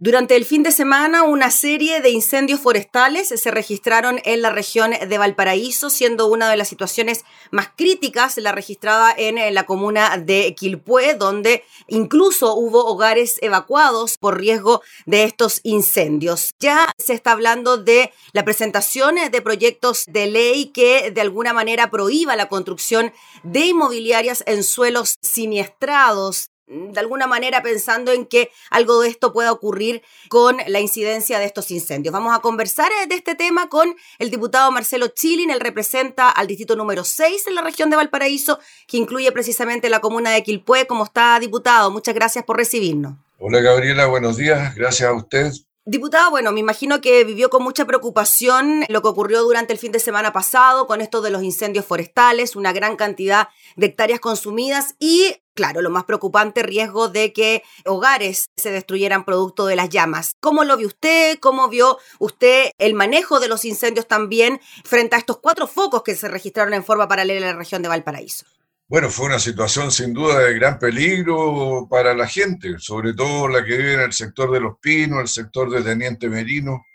Durante el fin de semana, una serie de incendios forestales se registraron en la región de Valparaíso, siendo una de las situaciones más críticas la registrada en la comuna de Quilpué, donde incluso hubo hogares evacuados por riesgo de estos incendios. Ya se está hablando de la presentación de proyectos de ley que de alguna manera prohíba la construcción de inmobiliarias en suelos siniestrados de alguna manera pensando en que algo de esto pueda ocurrir con la incidencia de estos incendios. Vamos a conversar eh, de este tema con el diputado Marcelo Chilin, él representa al distrito número 6 en la región de Valparaíso, que incluye precisamente la comuna de Quilpué. ¿Cómo está, diputado? Muchas gracias por recibirnos. Hola, Gabriela, buenos días. Gracias a usted Diputado, bueno, me imagino que vivió con mucha preocupación lo que ocurrió durante el fin de semana pasado con esto de los incendios forestales, una gran cantidad de hectáreas consumidas y, claro, lo más preocupante, riesgo de que hogares se destruyeran producto de las llamas. ¿Cómo lo vio usted? ¿Cómo vio usted el manejo de los incendios también frente a estos cuatro focos que se registraron en forma paralela en la región de Valparaíso? Bueno, fue una situación sin duda de gran peligro para la gente, sobre todo la que vive en el sector de Los Pinos, el sector de Teniente Merino,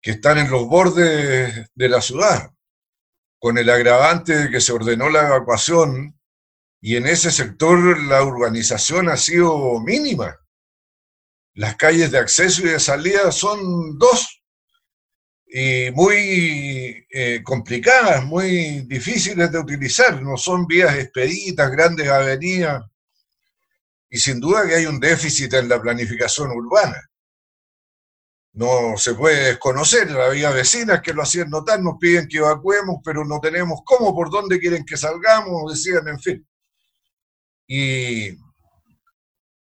que están en los bordes de la ciudad, con el agravante de que se ordenó la evacuación y en ese sector la urbanización ha sido mínima. Las calles de acceso y de salida son dos y muy eh, complicadas, muy difíciles de utilizar, no son vías expeditas, grandes avenidas, y sin duda que hay un déficit en la planificación urbana. No se puede desconocer, había vecinas que lo hacían notar, nos piden que evacuemos, pero no tenemos cómo, por dónde quieren que salgamos, decían, en fin. Y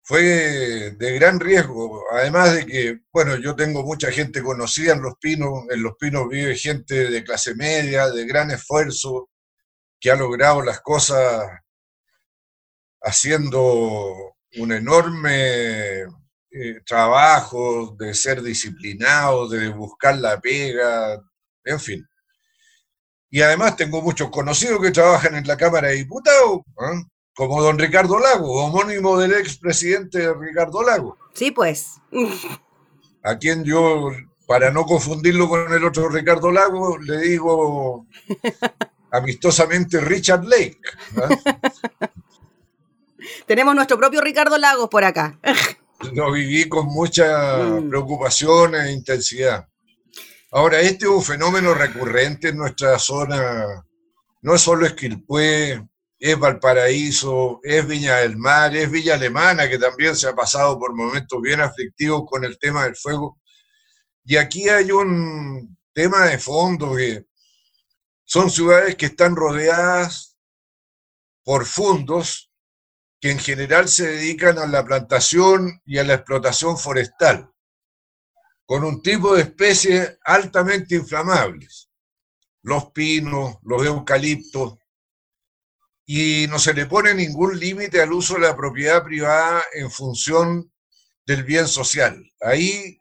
fue de gran riesgo, además de que, bueno, yo tengo mucha gente conocida en Los Pinos, en Los Pinos vive gente de clase media, de gran esfuerzo, que ha logrado las cosas haciendo un enorme eh, trabajo de ser disciplinado, de buscar la pega, en fin. Y además tengo muchos conocidos que trabajan en la Cámara de Diputados, ¿eh? Como don Ricardo Lago, homónimo del expresidente Ricardo Lago. Sí, pues. A quien yo, para no confundirlo con el otro Ricardo Lago, le digo amistosamente Richard Lake. Tenemos nuestro propio Ricardo Lagos por acá. Lo viví con mucha mm. preocupación e intensidad. Ahora, este es un fenómeno recurrente en nuestra zona, no es solo Esquilpué, es Valparaíso, es Viña del Mar, es Villa Alemana, que también se ha pasado por momentos bien aflictivos con el tema del fuego. Y aquí hay un tema de fondo que son ciudades que están rodeadas por fundos que en general se dedican a la plantación y a la explotación forestal, con un tipo de especies altamente inflamables, los pinos, los eucaliptos, y no se le pone ningún límite al uso de la propiedad privada en función del bien social. Ahí,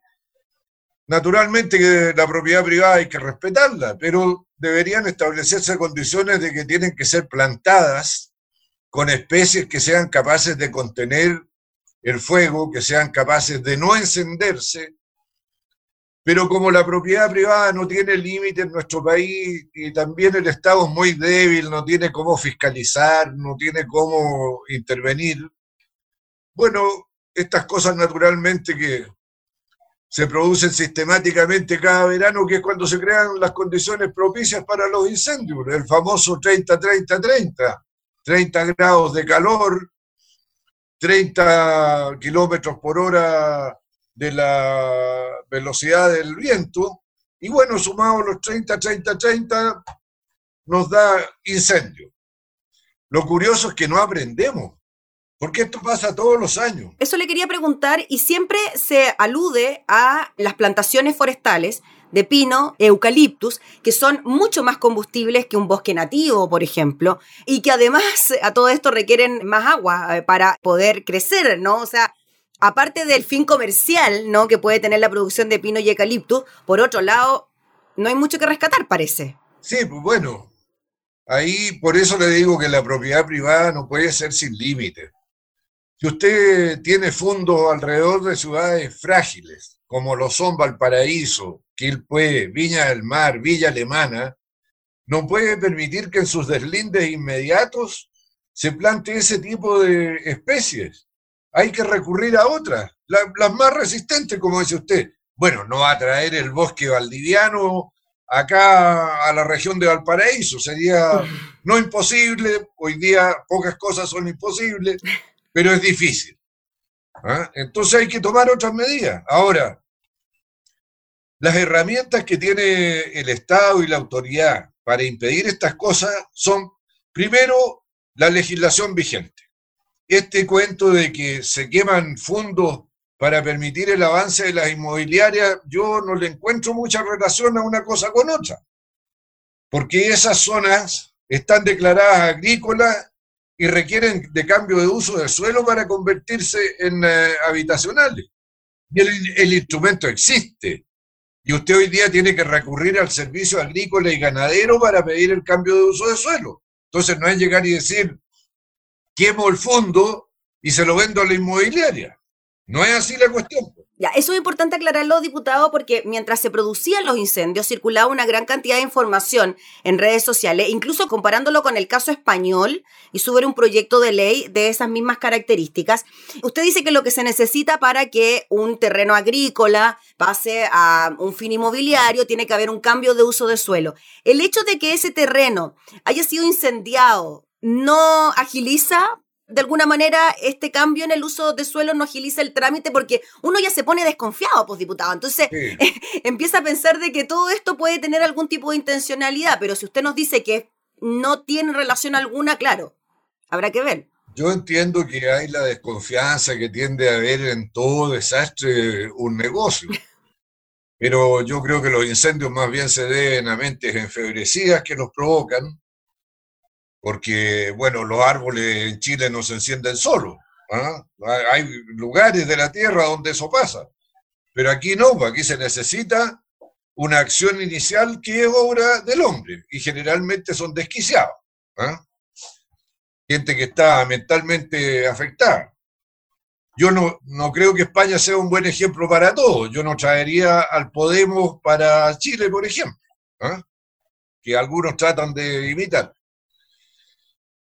naturalmente la propiedad privada hay que respetarla, pero deberían establecerse condiciones de que tienen que ser plantadas con especies que sean capaces de contener el fuego, que sean capaces de no encenderse pero como la propiedad privada no tiene límite en nuestro país y también el Estado es muy débil, no tiene cómo fiscalizar, no tiene cómo intervenir, bueno, estas cosas naturalmente que se producen sistemáticamente cada verano, que es cuando se crean las condiciones propicias para los incendios, el famoso 30-30-30, 30 grados de calor, 30 kilómetros por hora de la velocidad del viento, y bueno, sumado los 30, 30, 30, nos da incendio. Lo curioso es que no aprendemos, porque esto pasa todos los años. Eso le quería preguntar, y siempre se alude a las plantaciones forestales de pino, eucaliptus, que son mucho más combustibles que un bosque nativo, por ejemplo, y que además a todo esto requieren más agua eh, para poder crecer, ¿no? O sea, aparte del fin comercial, ¿no? Que puede tener la producción de pino y eucalipto, por otro lado, no hay mucho que rescatar, parece. Sí, pues bueno, ahí por eso le digo que la propiedad privada no puede ser sin límite. si usted tiene fondos alrededor de ciudades frágiles, como lo son Valparaíso, Quilpué, Viña del Mar, Villa Alemana, no puede permitir que en sus deslindes inmediatos se plante ese tipo de especies. Hay que recurrir a otras, las más resistentes, como dice usted. Bueno, no va a traer el bosque valdiviano acá a la región de Valparaíso, sería no imposible, hoy día pocas cosas son imposibles, pero es difícil. ¿ah? Entonces hay que tomar otras medidas. Ahora, las herramientas que tiene el Estado y la autoridad para impedir estas cosas son, primero, la legislación vigente. Este cuento de que se queman fondos para permitir el avance de las inmobiliarias, yo no le encuentro mucha relación a una cosa con otra, porque esas zonas están declaradas agrícolas y requieren de cambio de uso del suelo para convertirse en eh, habitacionales. Y el, instrumento existe. Y usted hoy día tiene que recurrir al servicio agrícola y ganadero para pedir el cambio de uso de suelo. Entonces no es llegar y decir, quemo el fondo y se lo vendo a la inmobiliaria. No es así la cuestión. Ya, eso es importante aclararlo, diputado, porque mientras se producían los incendios circulaba una gran cantidad de información en redes sociales, incluso comparándolo con el caso español y subir un proyecto de ley de esas mismas características. Usted dice que lo que se necesita para que un terreno agrícola pase a un fin inmobiliario tiene que haber un cambio de uso de suelo. El hecho de que ese terreno haya sido incendiado no agiliza de alguna manera este cambio en el uso de suelo no agiliza el trámite porque uno ya se pone desconfiado, pues diputado. Entonces empieza a pensar de que todo esto puede tener algún tipo de intencionalidad, pero si usted nos dice que no tiene relación alguna, claro, habrá que ver. Yo entiendo que hay la desconfianza que tiende a haber en todo desastre un negocio. Pero yo creo que los incendios más bien se deben a mentes enfebrecidas que los provocan porque, bueno, los árboles en Chile no se encienden solos. ¿ah? Hay lugares de la Tierra donde eso pasa, pero aquí no, aquí se necesita una acción inicial que es obra del hombre y generalmente son desquiciados. ¿ah? Gente que está mentalmente afectada. Yo no, no creo que España sea un buen ejemplo para todos. Yo no traería al Podemos para Chile, por ejemplo, ¿ah? que algunos tratan de imitar.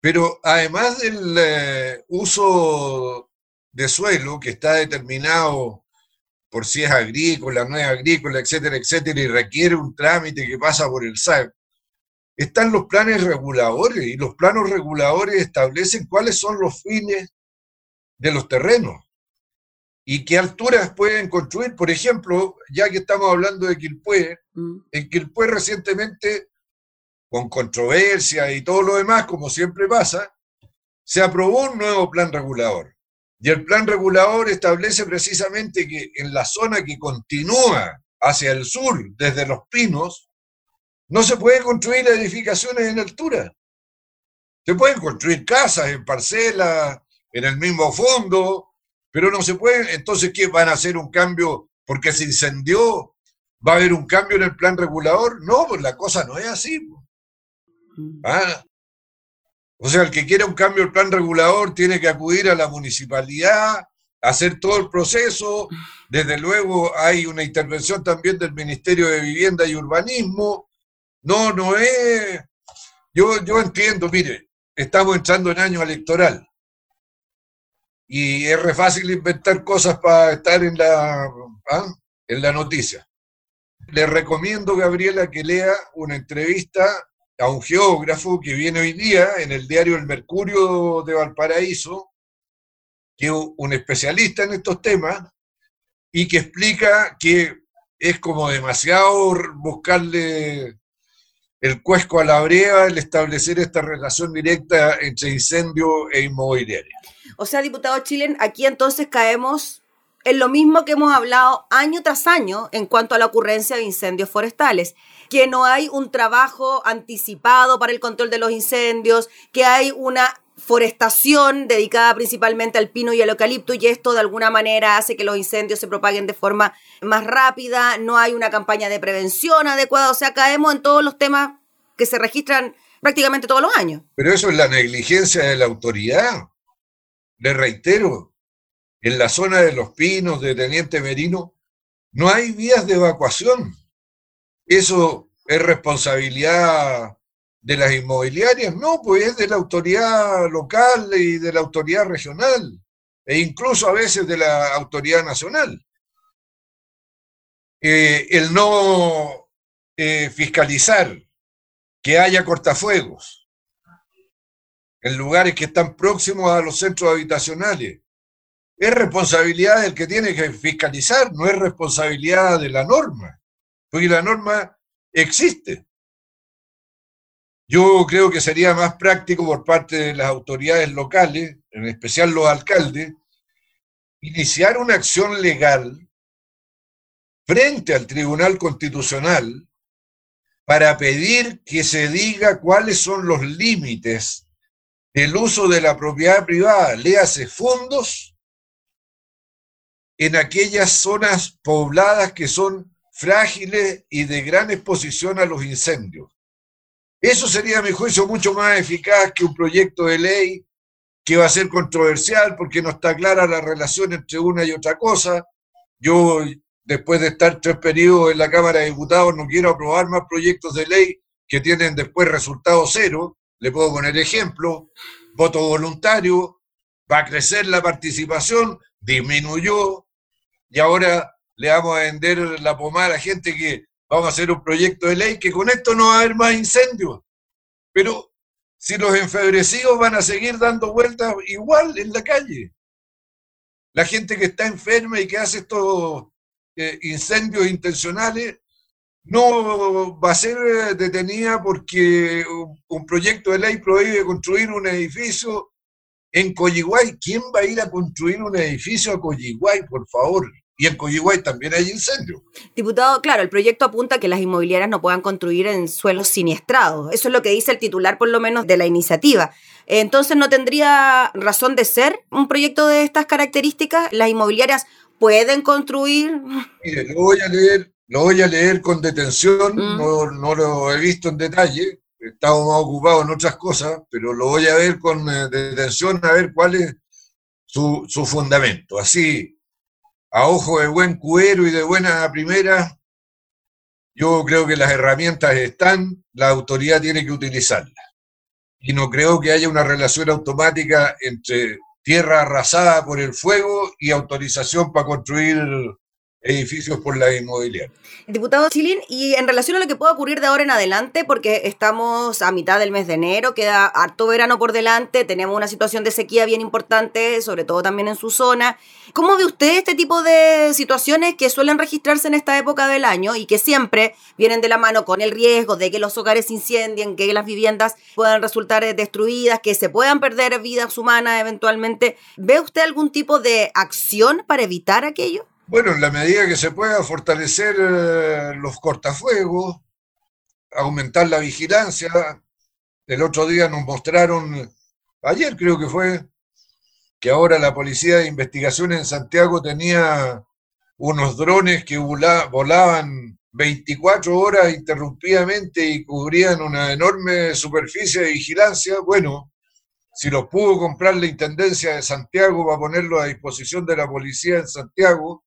Pero además del eh, uso de suelo que está determinado por si es agrícola, no es agrícola, etcétera, etcétera, y requiere un trámite que pasa por el SAC, están los planes reguladores y los planos reguladores establecen cuáles son los fines de los terrenos y qué alturas pueden construir. Por ejemplo, ya que estamos hablando de Quilpué, mm. en Quilpué recientemente con controversia y todo lo demás, como siempre pasa, se aprobó un nuevo plan regulador. Y el plan regulador establece precisamente que en la zona que continúa hacia el sur, desde Los Pinos, no se puede construir edificaciones en altura. Se pueden construir casas en parcelas, en el mismo fondo, pero no se pueden. Entonces, ¿qué van a hacer un cambio porque se incendió? ¿Va a haber un cambio en el plan regulador? No, pues la cosa no es así. ¿Ah? O sea, el que quiera un cambio del plan regulador tiene que acudir a la municipalidad, hacer todo el proceso. Desde luego hay una intervención también del Ministerio de Vivienda y Urbanismo. No, no es... Yo, yo entiendo, mire, estamos entrando en año electoral y es fácil inventar cosas para estar en la, ¿ah? en la noticia. Le recomiendo, Gabriela, que lea una entrevista a un geógrafo que viene hoy día en el diario El Mercurio de Valparaíso, que es un especialista en estos temas, y que explica que es como demasiado buscarle el cuesco a la brea el establecer esta relación directa entre incendio e inmobiliaria. O sea, diputado Chilen, aquí entonces caemos en lo mismo que hemos hablado año tras año en cuanto a la ocurrencia de incendios forestales que no hay un trabajo anticipado para el control de los incendios, que hay una forestación dedicada principalmente al pino y al eucalipto y esto de alguna manera hace que los incendios se propaguen de forma más rápida, no hay una campaña de prevención adecuada, o sea, caemos en todos los temas que se registran prácticamente todos los años. Pero eso es la negligencia de la autoridad. le reitero, en la zona de Los Pinos, de Teniente Merino, no hay vías de evacuación. Eso es responsabilidad de las inmobiliarias, no, pues es de la autoridad local y de la autoridad regional, e incluso a veces de la autoridad nacional. Eh, el no eh, fiscalizar que haya cortafuegos en lugares que están próximos a los centros habitacionales, es responsabilidad del que tiene que fiscalizar, no es responsabilidad de la norma, porque la norma existe. Yo creo que sería más práctico por parte de las autoridades locales, en especial los alcaldes, iniciar una acción legal frente al Tribunal Constitucional para pedir que se diga cuáles son los límites del uso de la propiedad privada, léase fondos, en aquellas zonas pobladas que son frágiles y de gran exposición a los incendios. Eso sería, a mi juicio, mucho más eficaz que un proyecto de ley que va a ser controversial porque no está clara la relación entre una y otra cosa. Yo, después de estar tres periodos en la Cámara de Diputados, no quiero aprobar más proyectos de ley que tienen después resultado cero. Le puedo poner ejemplo, voto voluntario, va a crecer la participación, disminuyó, y ahora le vamos a vender la pomada a la gente que vamos a hacer un proyecto de ley que con esto no va a haber más incendios. Pero si los enfebrecidos van a seguir dando vueltas igual en la calle. La gente que está enferma y que hace estos eh, incendios intencionales no va a ser eh, detenida porque un, proyecto de ley prohíbe construir un edificio en Coyiguay. ¿Quién va a ir a construir un edificio a Coyiguay, por favor? Y en Coyiguay también hay incendios. Diputado, claro, el proyecto apunta a que las inmobiliarias no puedan construir en suelos siniestrados. Eso es lo que dice el titular, por lo menos, de la iniciativa. Entonces, ¿no tendría razón de ser un proyecto de estas características? ¿Las inmobiliarias pueden construir? Mire, lo voy a leer, lo voy a leer con detención, mm. no, no, lo he visto en detalle, he estado más ocupado en otras cosas, pero lo voy a ver con eh, detención a ver cuál es su, su fundamento. Así, a ojo de buen cuero y de buena primera, yo creo que las herramientas están, la autoridad tiene que utilizarlas. Y no creo que haya una relación automática entre tierra arrasada por el fuego y autorización para construir edificios por la inmobiliaria. Diputado Chilín, y en relación a lo que pueda ocurrir de ahora en adelante, porque estamos a mitad del mes de enero, queda harto verano por delante, tenemos una situación de sequía bien importante, sobre todo también en su zona. ¿Cómo ve usted este tipo de situaciones que suelen registrarse en esta época del año y que siempre vienen de la mano con el riesgo de que los hogares incendien, que las viviendas puedan resultar destruidas, que se puedan perder vidas humanas eventualmente? ¿Ve usted algún tipo de acción para evitar aquello? Bueno, en la medida que se pueda fortalecer eh, los cortafuegos, aumentar la vigilancia. El otro día nos mostraron, ayer creo que fue, que ahora la Policía de Investigación en Santiago tenía unos drones que volaban 24 horas interrumpidamente y cubrían una enorme superficie de vigilancia. Bueno, si los pudo comprar la Intendencia de Santiago para ponerlo a disposición de la policía en Santiago,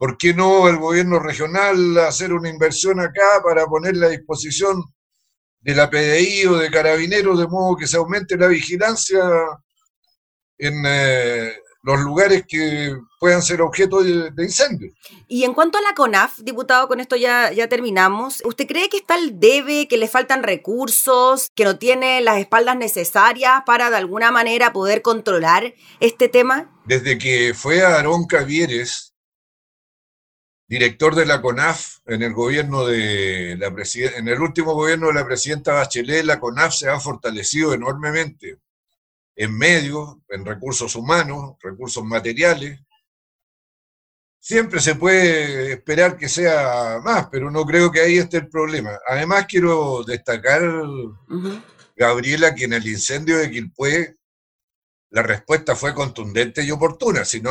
¿Por qué no el gobierno regional hacer una inversión acá para ponerla a disposición de la PDI o de carabineros de modo que se aumente la vigilancia en eh, los lugares que puedan ser objeto de, incendio? Y en cuanto a la CONAF, diputado, con esto ya, ya terminamos. ¿Usted cree que está el debe, que le faltan recursos, que no tiene las espaldas necesarias para de alguna manera poder controlar este tema? Desde que fue Aarón Cavieres director de la CONAF en el gobierno de la en el último gobierno de la presidenta Bachelet, la CONAF se ha fortalecido enormemente en medios, en recursos humanos, recursos materiales. Siempre se puede esperar que sea más, pero no creo que ahí esté el problema. Además, quiero destacar, Gabriela, que en el incendio de Quilpué la respuesta fue contundente y oportuna, si no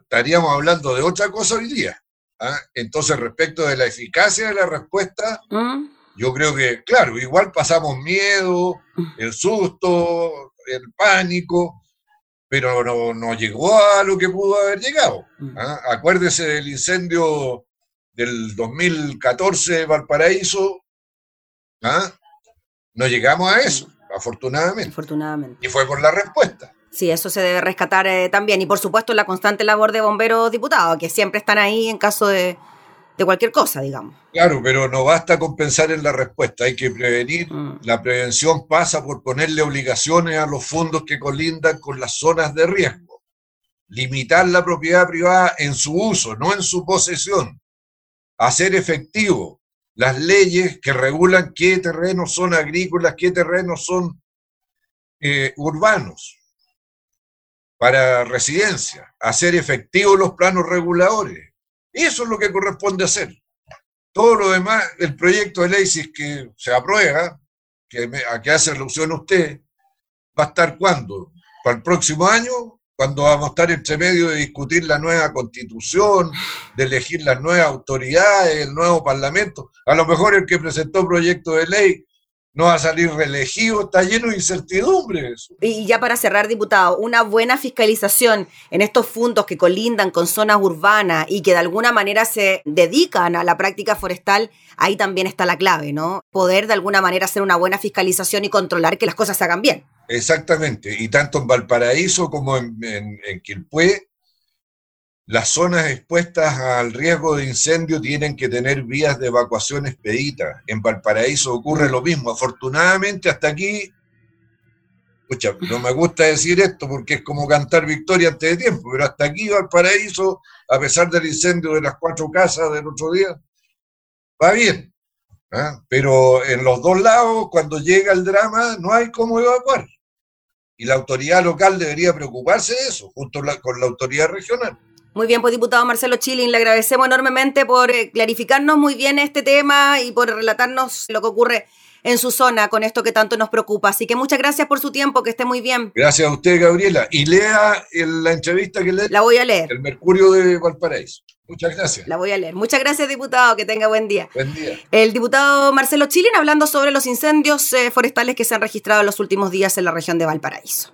estaríamos hablando de otra cosa hoy día. ¿Ah? Entonces, respecto de la eficacia de la respuesta, mm. yo creo que, claro, igual pasamos miedo, el susto, el pánico, pero no, llegó a lo que pudo haber llegado. Mm. ¿ah? Acuérdese del incendio del 2014 de Valparaíso, ¿ah? no llegamos a eso, afortunadamente. Afortunadamente. Y fue por la respuesta. Sí, eso se debe rescatar eh, también. Y por supuesto la constante labor de bomberos diputados, que siempre están ahí en caso de, de cualquier cosa, digamos. Claro, pero no basta con pensar en la respuesta, hay que prevenir. Mm. La prevención pasa por ponerle obligaciones a los fondos que colindan con las zonas de riesgo. Limitar la propiedad privada en su uso, no en su posesión. Hacer efectivo las leyes que regulan qué terrenos son agrícolas, qué terrenos son eh, urbanos para residencia. Hacer efectivos los planos reguladores eso es lo que corresponde hacer. Todo lo demás, el proyecto de ley, si es que se aprueba, que a que hace alusión usted, va a estar cuándo? Para el próximo año, cuando vamos a estar entre medio de discutir la nueva constitución, de elegir las nuevas autoridades, el nuevo parlamento. A lo mejor el que presentó proyecto de ley no va a salir reelegido, está lleno de incertidumbre Y ya para cerrar, diputado, una buena fiscalización en estos fondos que colindan con zonas urbanas y que de alguna manera se dedican a la práctica forestal, ahí también está la clave, ¿no? Poder de alguna manera hacer una buena fiscalización y controlar que las cosas se hagan bien. Exactamente, y tanto en Valparaíso como en, en, en Quilpué las zonas expuestas al riesgo de incendio tienen que tener vías de evacuación expeditas. En Valparaíso ocurre lo mismo. Afortunadamente, hasta aquí, escucha, no me gusta decir esto porque es como cantar victoria antes de tiempo, pero hasta aquí Valparaíso, a pesar del incendio de las cuatro casas del otro día, va bien. ¿ah? Pero en los dos lados, cuando llega el drama, no hay cómo evacuar. Y la autoridad local debería preocuparse de eso, junto con la autoridad regional. Muy bien, pues diputado Marcelo Chilin, le agradecemos enormemente por eh, clarificarnos muy bien este tema y por relatarnos lo que ocurre en su zona con esto que tanto nos preocupa. Así que muchas gracias por su tiempo, que esté muy bien. Gracias a usted, Gabriela. Y lea la entrevista que le... La voy a leer. El Mercurio de Valparaíso. Muchas gracias. La voy a leer. Muchas gracias, diputado. Que tenga buen día. Buen día. El diputado Marcelo Chilin hablando sobre los incendios eh, forestales que se han registrado en los últimos días en la región de Valparaíso.